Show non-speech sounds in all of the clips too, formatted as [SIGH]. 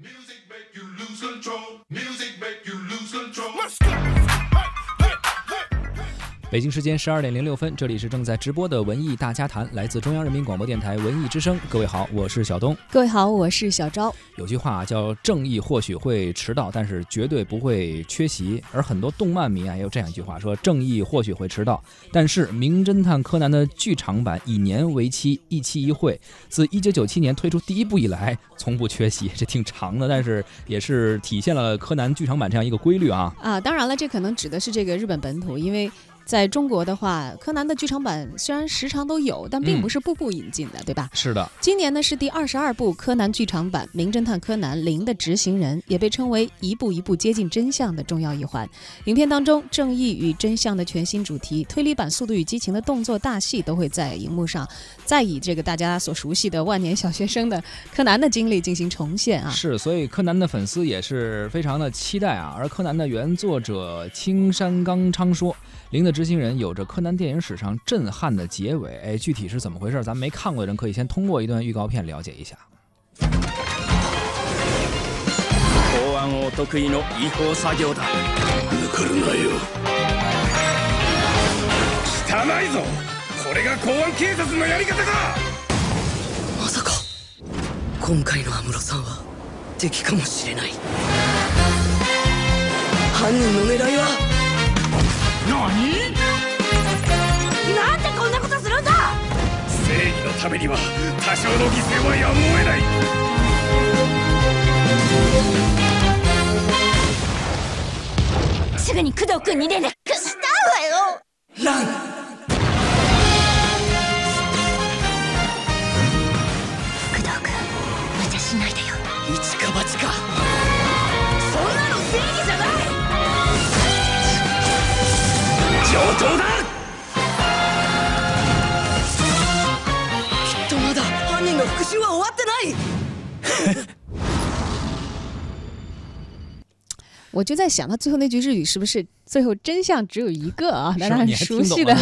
Music make you lose control. Music 北京时间十二点零六分，这里是正在直播的文艺大家谈，来自中央人民广播电台文艺之声。各位好，我是小东。各位好，我是小昭。有句话叫“正义或许会迟到，但是绝对不会缺席”。而很多动漫迷啊，也有这样一句话说：“正义或许会迟到，但是《名侦探柯南》的剧场版以年为期，一期一会，自一九九七年推出第一部以来，从不缺席。”这挺长的，但是也是体现了柯南剧场版这样一个规律啊。啊，当然了，这可能指的是这个日本本土，因为。在中国的话，柯南的剧场版虽然时常都有，但并不是步步引进的，对吧？是的。今年呢是第二十二部柯南剧场版《名侦探柯南：零的执行人》，也被称为一步一步接近真相的重要一环。影片当中，正义与真相的全新主题，推理版《速度与激情》的动作大戏都会在荧幕上，再以这个大家所熟悉的万年小学生的柯南的经历进行重现啊。是，所以柯南的粉丝也是非常的期待啊。而柯南的原作者青山刚昌说。零的执行人有着柯南电影史上震撼的结尾，哎，具体是怎么回事？咱没看过的人可以先通过一段预告片了解一下。公安を得意の違法作業だ。抜かるなよ。汚いぞ。これが公安警察のやり方か。まさか今回の安室さんは敵かもしれない。犯人の狙いは。 何？なんでこんなことするんだ？正義のためには多少の犠牲はやむを得ない。すぐに工藤君に連絡したわよ。ラン上等だきっとまだ犯人の復讐は終わってない[LAUGHS] 我就在想，他最后那句日语是不是最后真相只有一个啊？大家很熟悉的，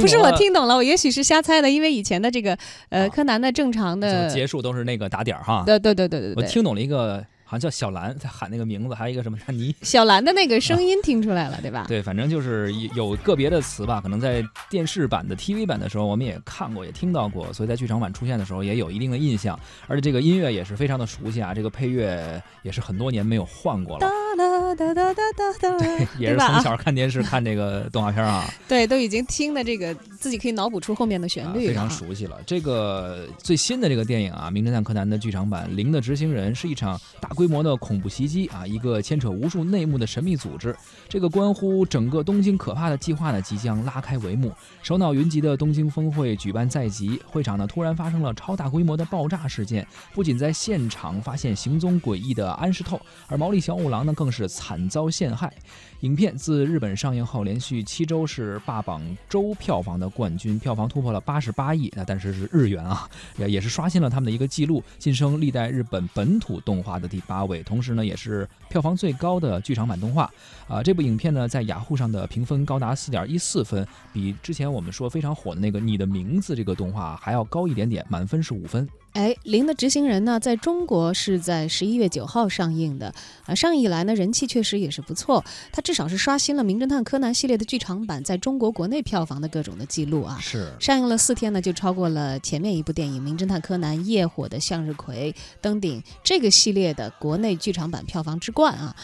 不是我听懂了，我[LAUGHS] 也许是瞎猜的，因为以前的这个呃柯南的正常的结束都是那个打点儿哈。对对对对对对，我听懂了一个。 好像叫小兰在喊那个名字，还有一个什么丹尼。小兰的那个声音听出来了，对吧？对，反正就是有个别的词吧，可能在电视版的 TV 版的时候，我们也看过，也听到过，所以在剧场版出现的时候也有一定的印象。而且这个音乐也是非常的熟悉啊，这个配乐也是很多年没有换过了。哒哒哒哒哒对，也是从小看电视看这个动画片啊。[LAUGHS] 对，都已经听的这个自己可以脑补出后面的旋律，非常熟悉了。这个最新的这个电影啊，《名侦探柯南》的剧场版《零的执行人》是一场大规模的恐怖袭击啊，一个牵扯无数内幕的神秘组织。这个关乎整个东京可怕的计划呢，即将拉开帷幕。首脑云集的东京峰会举办在即，会场呢突然发生了超大规模的爆炸事件，不仅在现场发现行踪诡异的安室透，而毛利小五郎呢更是。惨遭陷害。影片自日本上映后，连续七周是霸榜周票房的冠军，票房突破了八十八亿。那但是是日元啊，也也是刷新了他们的一个记录，晋升历代日本本土动画的第八位。同时呢，也是票房最高的剧场版动画。啊，这部影片呢，在雅虎上的评分高达四点一四分，比之前我们说非常火的那个《你的名字》这个动画还要高一点点，满分是五分。哎，《零的执行人》呢，在中国是在十一月九号上映的。啊，上映以来呢，人气确实也是不错。它至少是刷新了《名侦探柯南》系列的剧场版在中国国内票房的各种的记录啊。是。上映了四天呢，就超过了前面一部电影《名侦探柯南：夜火的向日葵》，登顶这个系列的国内剧场版票房之冠啊。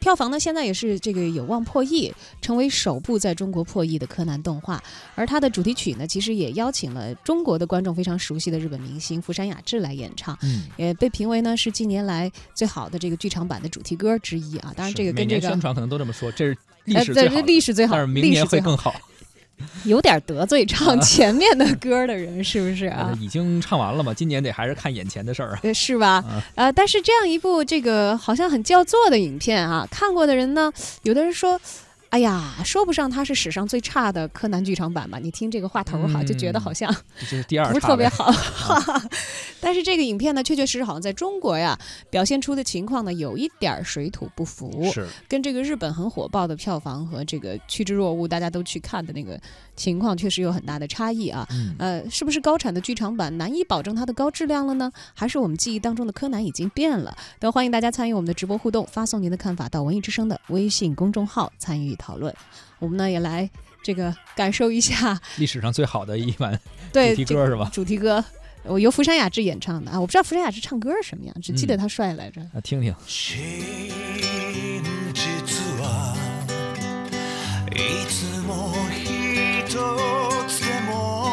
票房呢，现在也是这个有望破亿，成为首部在中国破亿的柯南动画。而它的主题曲呢，其实也邀请了中国的观众非常熟悉的日本明星福山雅治来演唱，也被评为呢是近年来最好的这个剧场版的主题歌之一啊。当然，这个跟这个宣传可能都这么说，这是历史最好，历史最好，但是明年会更好。[LAUGHS] 有点得罪唱前面的歌的人，是不是啊？[LAUGHS] 已经唱完了嘛，今年得还是看眼前的事儿啊，[LAUGHS] 是吧？呃，但是这样一部这个好像很叫座的影片啊，看过的人呢，有的人说，哎呀，说不上它是史上最差的柯南剧场版吧？你听这个话头儿哈，就觉得好像这是第二不是特别好。[LAUGHS] 但是这个影片呢，确确实实好像在中国呀表现出的情况呢，有一点水土不服，是跟这个日本很火爆的票房和这个趋之若鹜，大家都去看的那个情况，确实有很大的差异啊。嗯呃，是不是高产的剧场版难以保证它的高质量了呢？还是我们记忆当中的柯南已经变了？都欢迎大家参与我们的直播互动，发送您的看法到文艺之声的微信公众号参与讨论。我们呢也来这个感受一下[LAUGHS] 历史上最好的一版[LAUGHS] 对主题歌是吧？主题歌。我由福山雅治演唱的啊，我不知道福山雅治唱歌是什么样，只记得嗯他帅来着。啊，听听。真実はいつも一つでも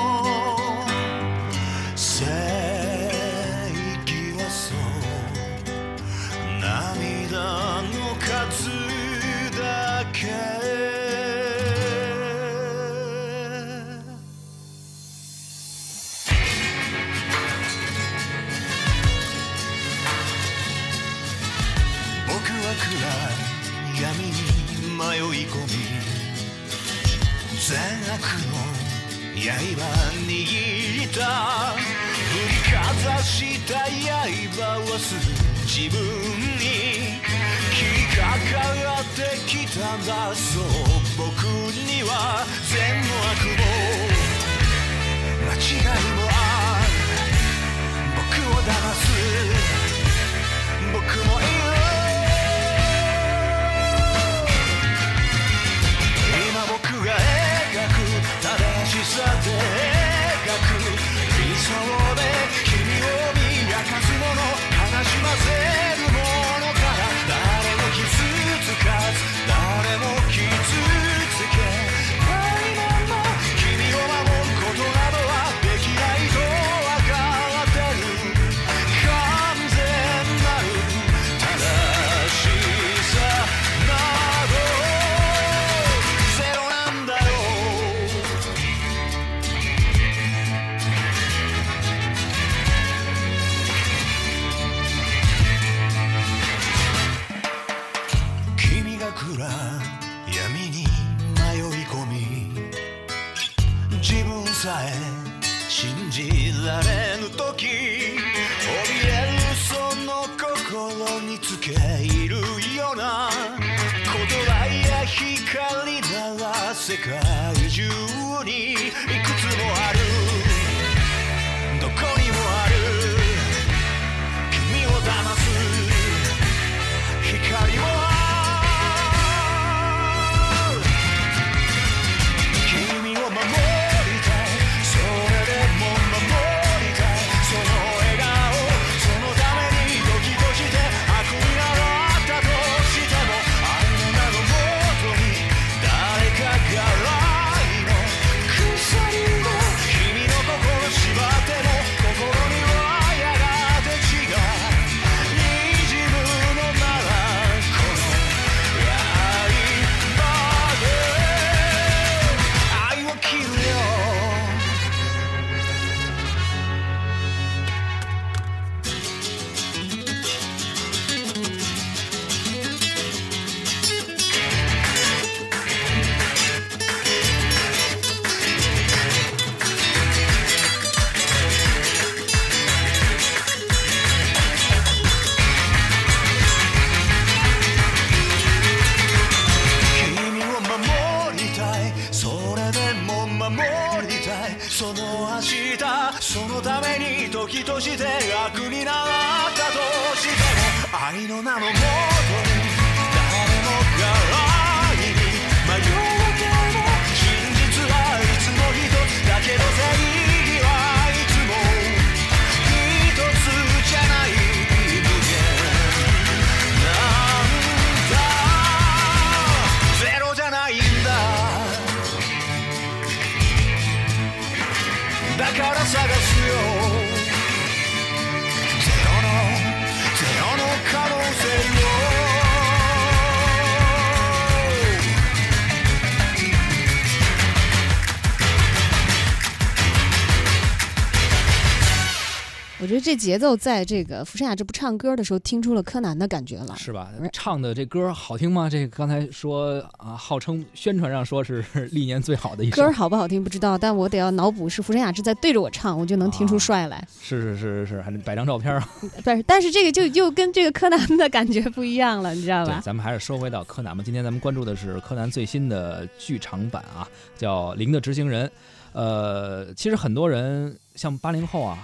这节奏在这个福山雅治不唱歌的时候听出了柯南的感觉了。是吧哎？唱的这歌好听吗？这个刚才说啊，号称宣传上说是 [LAUGHS] 历年最好的一首歌，好不好听不知道，但我得要脑补是福山雅治在对着我唱，我就能听出啊帅来。是是是是是，还得摆张照片啊。不是，但是这个就又跟这个柯南的感觉不一样了，你知道对，吧？咱们还是说回到柯南吧。今天咱们关注的是柯南最新的剧场版啊，叫《零的执行人》。呃，其实很多人像八零后啊，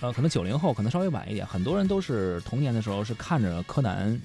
呃，可能九零后，可能稍微晚一点，很多人都是童年的时候是看着柯南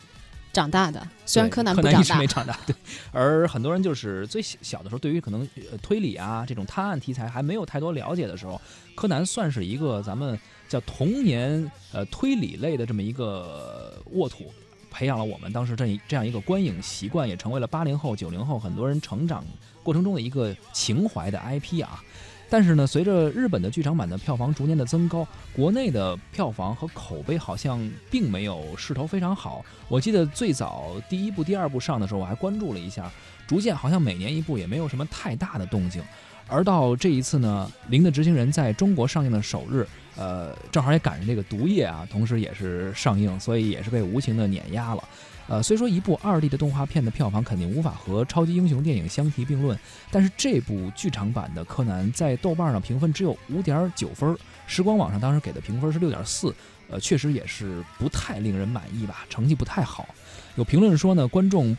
长大的，虽然柯南不长大柯南一直没，长大，对。而很多人就是最小小的时候，对于可能呃推理啊这种探案题材还没有太多了解的时候，柯南算是一个咱们叫童年呃推理类的这么一个沃土。培养了我们当时这一这样一个观影习惯，也成为了八零后、九零后很多人成长过程中的一个情怀的 IP 啊。但是呢，随着日本的剧场版的票房逐年的增高，国内的票房和口碑好像并没有势头非常好。我记得最早第一部、第二部上的时候，我还关注了一下，逐渐好像每年一部，也没有什么太大的动静。而到这一次呢，《零的执行人》在中国上映的首日，呃，正好也赶上这个毒液啊，同时也是上映，所以也是被无情的碾压了。呃，虽说一部二 D 的动画片的票房肯定无法和超级英雄电影相提并论，但是这部剧场版的柯南在豆瓣上评分只有五点九分，时光网上当时给的评分是六点四，呃，确实也是不太令人满意吧，[LAUGHS] 成绩不太好。有评论说呢，观众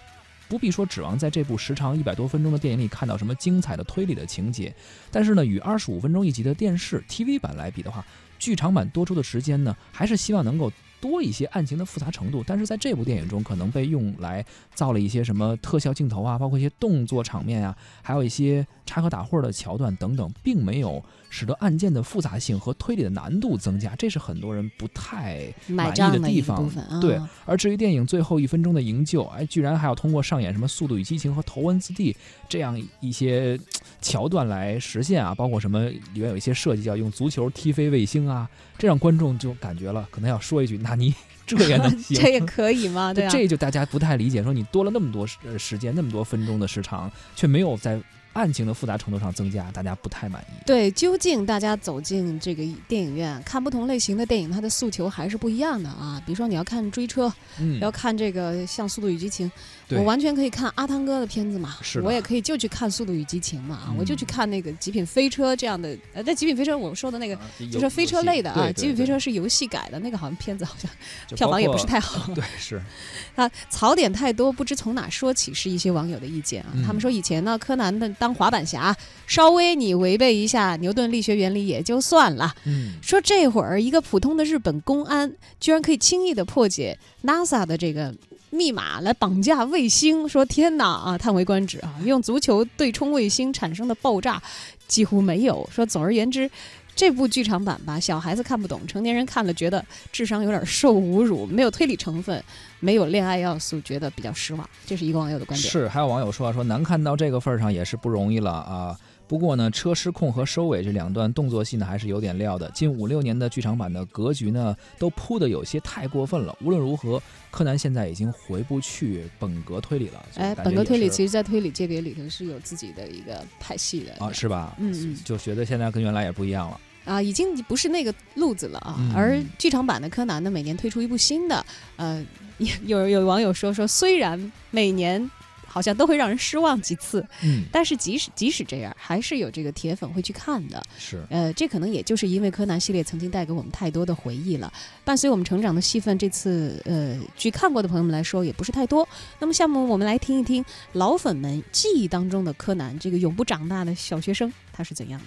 不必说指望在这部时长一百多分钟的电影里看到什么精彩的推理的情节，但是呢，与二十五分钟一集的电视 TV 版来比的话，剧场版多出的时间呢，还是希望能够多一些案情的复杂程度。但是在这部电影中，可能被用来造了一些什么特效镜头啊，包括一些动作场面啊，还有一些插科打诨的桥段等等，并没有使得案件的复杂性和推理的难度增加，这是很多人不太满意的地方。对，而至于电影最后一分钟的营救，哎，居然还要通过上演什么《速度与激情》和《头文字 D》这样一些桥段来实现啊，包括什么里面有一些设计叫用足球踢飞卫星啊，这让观众就感觉了，可能要说一句：“那你 [LAUGHS] 这也能 [LAUGHS] 行？”这也可以吗？对啊，这就大家不太理解，说你多了那么多时呃时间，那么多分钟的时长，却没有在案情的复杂程度上增加，大家不太满意。对，究竟大家走进这个电影院看不同类型的电影，它的诉求还是不一样的啊。比如说你要看追车，嗯，要看这个像《速度与激情》，对我完全可以看阿汤哥的片子嘛，是我也可以就去看《速度与激情》嘛，啊，我就去嗯看那个《极品飞车》这样的。呃，在《极品飞车》我说的那个啊就是飞车类的啊，《极品飞车》车是游戏改的，那个好像片子好像 [LAUGHS] 票房也不是太好。对，是。[LAUGHS] 啊，槽点太多，不知从哪说起，是一些网友的意见啊。嗯。他们说以前呢，柯南的当滑板侠，稍微你违背一下牛顿力学原理也就算了，嗯，说这会儿一个普通的日本公安居然可以轻易的破解 NASA 的这个密码来绑架卫星，说天哪啊，叹为观止啊！用足球对冲卫星产生的爆炸几乎没有。说总而言之。这部剧场版吧，小孩子看不懂，成年人看了觉得智商有点受侮辱，没有推理成分，没有恋爱要素，觉得比较失望。这是一个网友的观点。是，还有网友说啊，说难看到这个份儿上也是不容易了啊。不过呢，车失控和收尾这两段动作戏呢，还是有点料的。近五六年的剧场版的格局呢，都铺的有些太过分了。无论如何，柯南现在已经回不去本格推理了。哎，本格推理其实，在推理界别里头是有自己的一个派系的啊，是吧？嗯嗯就觉得现在跟原来也不一样了。啊，已经不是那个路子了啊。嗯而剧场版的柯南呢，每年推出一部新的，呃，[LAUGHS] 有有网友说说，虽然每年好像都会让人失望几次，嗯，但是即使即使这样，还是有这个铁粉会去看的。是。呃，这可能也就是因为柯南系列曾经带给我们太多的回忆了，伴随我们成长的戏份，这次呃，据看过的朋友们来说也不是太多。那么，下面我们来听一听老粉们记忆当中的柯南这个永不长大的小学生他是怎样的。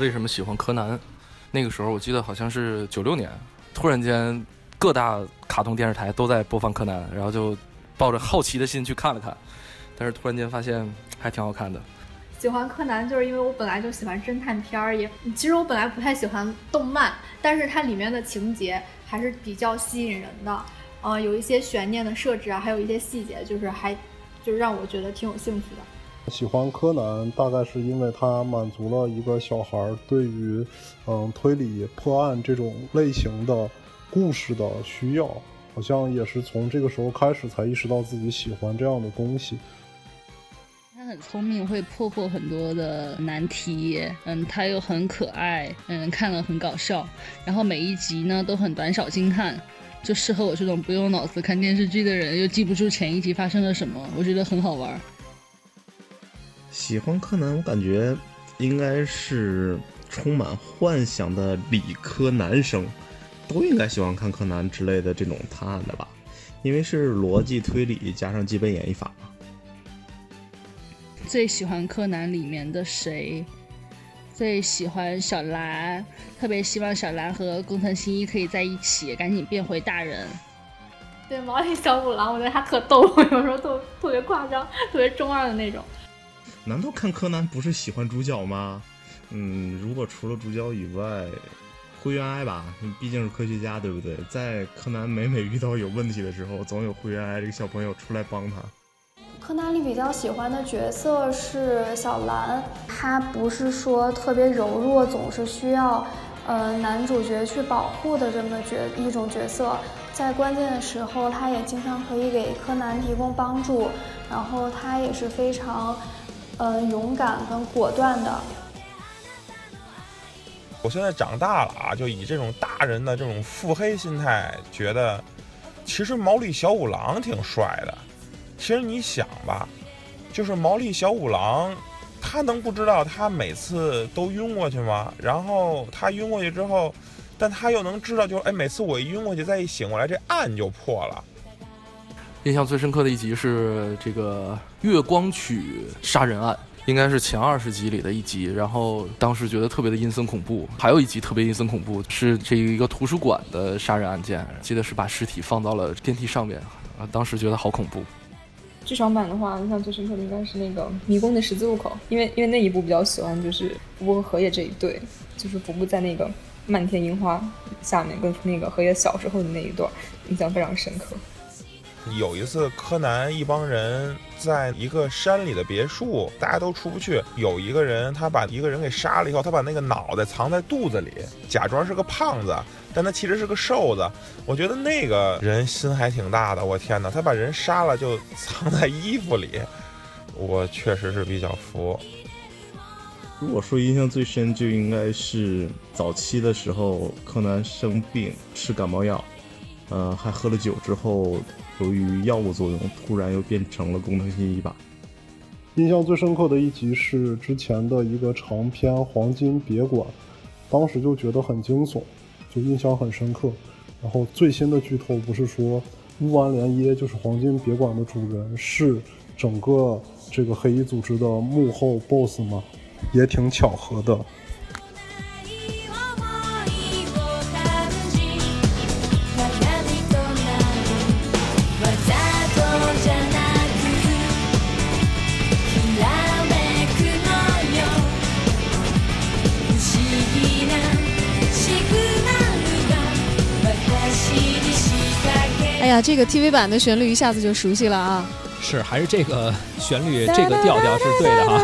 为什么喜欢柯南？那个时候我记得好像是九六年，突然间各大卡通电视台都在播放柯南，然后就抱着好奇的心去看了看，但是突然间发现还挺好看的。喜欢柯南，就是因为我本来就喜欢侦探片儿，也其实我本来不太喜欢动漫，但是它里面的情节还是比较吸引人的，呃，有一些悬念的设置啊，还有一些细节，就是还就是让我觉得挺有兴趣的。喜欢柯南，大概是因为它满足了一个小孩对于嗯推理破案这种类型的故事的需要。好像也是从这个时候开始才意识到自己喜欢这样的东西。他很聪明，会破获很多的难题。嗯，他又很可爱，嗯，看了很搞笑。然后每一集呢都很短小精悍，就适合我这种不用脑子看电视剧的人，又记不住前一集发生了什么，我觉得很好玩。喜欢柯南，我感觉应该是充满幻想的理科男生，都应该喜欢看柯南之类的这种探案的吧，因为是逻辑推理加上基本演绎法嘛。最喜欢柯南里面的谁？最喜欢小兰，特别希望小兰和工藤新一可以在一起，赶紧变回大人。对毛利小五郎，我觉得他特逗，有时候特特别夸张，特别中二的那种。难道看柯南不是喜欢主角吗？嗯，如果除了主角以外，灰原哀吧，毕竟是科学家，对不对？在柯南每每遇到有问题的时候，总有灰原哀这个小朋友出来帮他。柯南里比较喜欢的角色是小兰，她不是说特别柔弱，总是需要呃男主角去保护的这么角一种角色，在关键的时候，她也经常可以给柯南提供帮助，然后她也是非常呃勇敢跟果断的。我现在长大了啊，就以这种大人的这种腹黑心态，觉得其实毛利小五郎挺帅的。其实你想吧，就是毛利小五郎，他能不知道他每次都晕过去吗？然后他晕过去之后，但他又能知道，就是哎，每次我一晕过去，再一醒过来，这案就破了。印象最深刻的一集是这个月光曲杀人案，应该是前二十集里的一集。然后当时觉得特别的阴森恐怖。还有一集特别阴森恐怖，是这一个图书馆的杀人案件，记得是把尸体放到了电梯上面，啊，当时觉得好恐怖。剧场版的话，印象最深刻的应该是那个迷宫的十字路口，因为因为那一部比较喜欢就是福部和荷叶这一对，就是福部在那个漫天樱花下面跟那个荷叶小时候的那一段，印象非常深刻。有一次，柯南一帮人在一个山里的别墅，大家都出不去。有一个人，他把一个人给杀了以后，他把那个脑袋藏在肚子里，假装是个胖子，但他其实是个瘦子。我觉得那个人心还挺大的。我天哪，他把人杀了就藏在衣服里，我确实是比较服。如果说印象最深，就应该是早期的时候，柯南生病吃感冒药，呃，还喝了酒之后。由于药物作用，突然又变成了工藤新一吧。印象最深刻的一集是之前的一个长篇《黄金别馆》，当时就觉得很惊悚，就印象很深刻。然后最新的剧透不是说乌丸连耶就是黄金别馆的主人，是整个这个黑衣组织的幕后 BOSS 吗？也挺巧合的。呀，这个 TV 版的旋律一下子就熟悉了啊！是，还是这个旋律，这个调调是对的哈。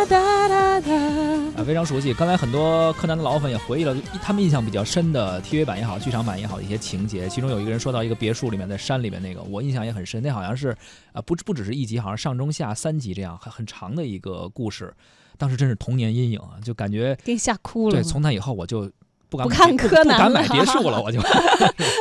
啊，非常熟悉。刚才很多柯南的老粉也回忆了他们印象比较深的 TV 版也好，剧场版也好的一些情节。其中有一个人说到一个别墅里面在山里面那个，我印象也很深。那好像是啊，不不只是一集，好像上中下三集这样很很长的一个故事。当时真是童年阴影啊，就感觉给你吓哭了。对，从那以后我就。不敢看柯南，不敢买别墅了，[LAUGHS] 我就。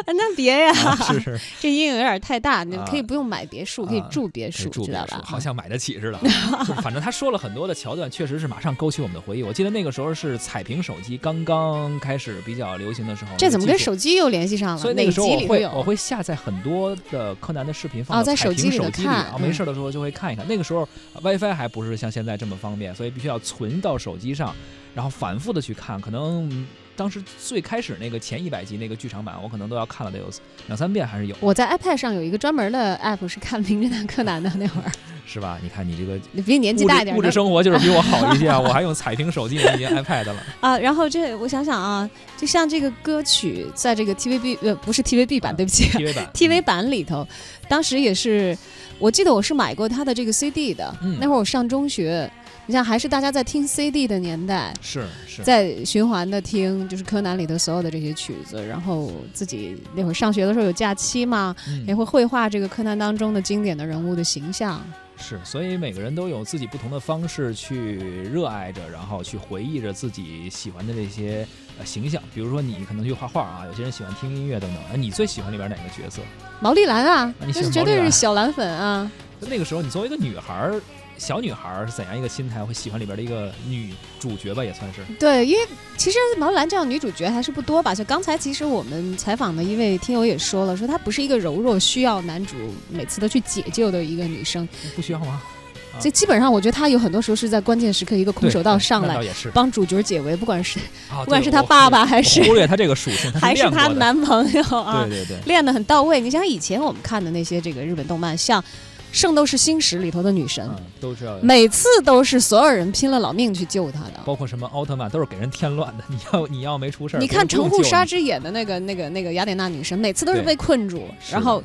那别呀，是是，[LAUGHS] 这阴影有点太大。你可以不用买别墅，可以住别墅，知道吧？好像买得起似的。[LAUGHS] 反正他说了很多的桥段，确实是马上勾起我们的回忆。我记得那个时候是彩屏手机刚刚开始比较流行的时候。这怎么跟手机又联系上了？所以那个时候我会我会下载很多的柯南的视频放在手机里，啊，没事的时候就会看一看。那个时候 WiFi 还不是像现在这么方便，所以必须要存到手机上，然后反复的去看，可能。当时最开始那个前一百集那个剧场版，我可能都要看了得有两三遍，还是有。我在 iPad 上有一个专门的 app 是看《名侦探柯南》的那会儿，[LAUGHS] 是吧？你看你这个，你比你年纪大一点，物质生活就是比我好一些啊！[LAUGHS] 我还用彩屏手机，已经 iPad 了啊。然后这我想想啊，就像这个歌曲在这个 TVB 呃不是 TVB 版，对不起，TV 版 TV 版里头，当时也是，我记得我是买过他的这个 CD 的，那会儿我上中学。你像还是大家在听 CD 的年代，是是，在循环的听，就是柯南里头所有的这些曲子，然后自己那会儿上学的时候有假期嘛，嗯也会绘画这个柯南当中的经典的人物的形象。是，所以每个人都有自己不同的方式去热爱着，然后去回忆着自己喜欢的这些呃形象。比如说你可能去画画啊，有些人喜欢听音乐等等。哎，你最喜欢里边哪个角色？毛利兰啊，你喜这绝对是小蓝粉啊。那个时候你作为一个女孩儿，小女孩儿是怎样一个心态，会喜欢里边的一个女主角吧，也算是。对，因为其实毛兰这样女主角还是不多吧。就刚才其实我们采访的一位听友也说了，说她不是一个柔弱需要男主每次都去解救的一个女生。不需要吗？啊这基本上，我觉得她有很多时候是在关键时刻一个空手道上来帮主角解围，不管是啊不管是她爸爸还是忽略她这个属性，还是她男朋友啊，对对对练得很到位。你想想以前我们看的那些这个日本动漫，像《圣斗士星矢》里头的女神，嗯，都是要每次都是所有人拼了老命去救她的。包括什么奥特曼都是给人添乱的。你要 [LAUGHS] 你要没出事儿，你看城户纱不用救你织演的那个那个那个雅典娜女神，每次都是被困住，然后。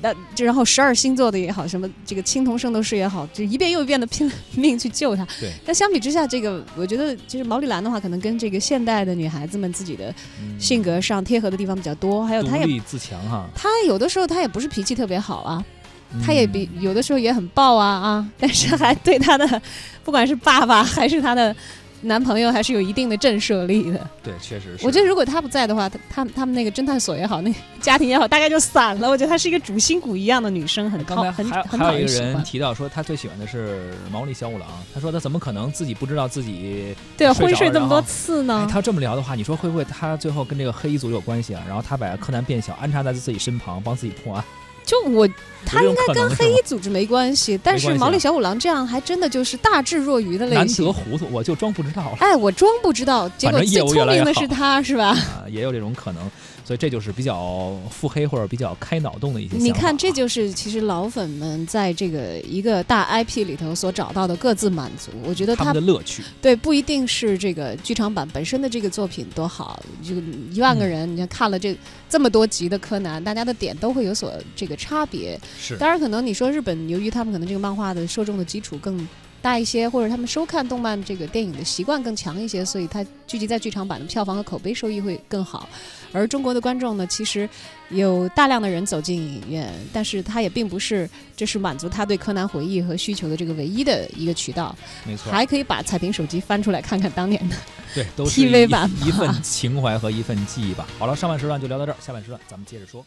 那就然后十二星座的也好，什么这个青铜圣斗士也好，就一遍又一遍的拼了命去救她。对但相比之下，这个我觉得就是毛利兰的话，可能跟这个现代的女孩子们自己的性格上贴合的地方比较多，还有她也自强哈。她有的时候她也不是脾气特别好啊，嗯她也比有的时候也很暴啊啊，[LAUGHS] 但是还对她的 [LAUGHS] 不管是爸爸还是她的男朋友，还是有一定的震慑力的。对，确实是。我觉得如果他不在的话，他他他们那个侦探所也好，那个家庭也好，大概就散了。我觉得她是一个主心骨一样的女生，很讨刚才还很很还有一个讨人。提到说他最喜欢的是毛利小五郎，他说他怎么可能自己不知道自己对昏睡这么多次呢哎，？他这么聊的话，你说会不会他最后跟这个黑衣族有关系啊？然后他把柯南变小，安插在自己身旁，帮自己破案。就我，他应该跟黑衣组织没关系，但是毛利小五郎这样还真的就是大智若愚的类型难型得。糊涂，我就装不知道了。哎，我装不知道，结果最聪明的是他，是吧？啊，也有这种可能，所以这就是比较腹黑或者比较开脑洞的一些。你看，这就是其实老粉们在这个一个大 IP 里头所找到的各自满足。我觉得他他们的乐趣。对，不一定是这个剧场版本身的这个作品多好，这个一万个嗯人，你看看了这这么多集的柯南，大家的点都会有所这个差别。是当然可能你说日本，由于他们可能这个漫画的受众的基础更大一些，或者他们收看动漫这个电影的习惯更强一些，所以它聚集在剧场版的票房和口碑收益会更好。而中国的观众呢，其实有大量的人走进影院，但是他也并不是这是满足他对柯南回忆和需求的这个唯一的一个渠道。没错还可以把彩屏手机翻出来看看当年的对，都是 [LAUGHS] TV 版一份情怀和一份记忆吧。好了，上半时段就聊到这儿，下半时段咱们接着说。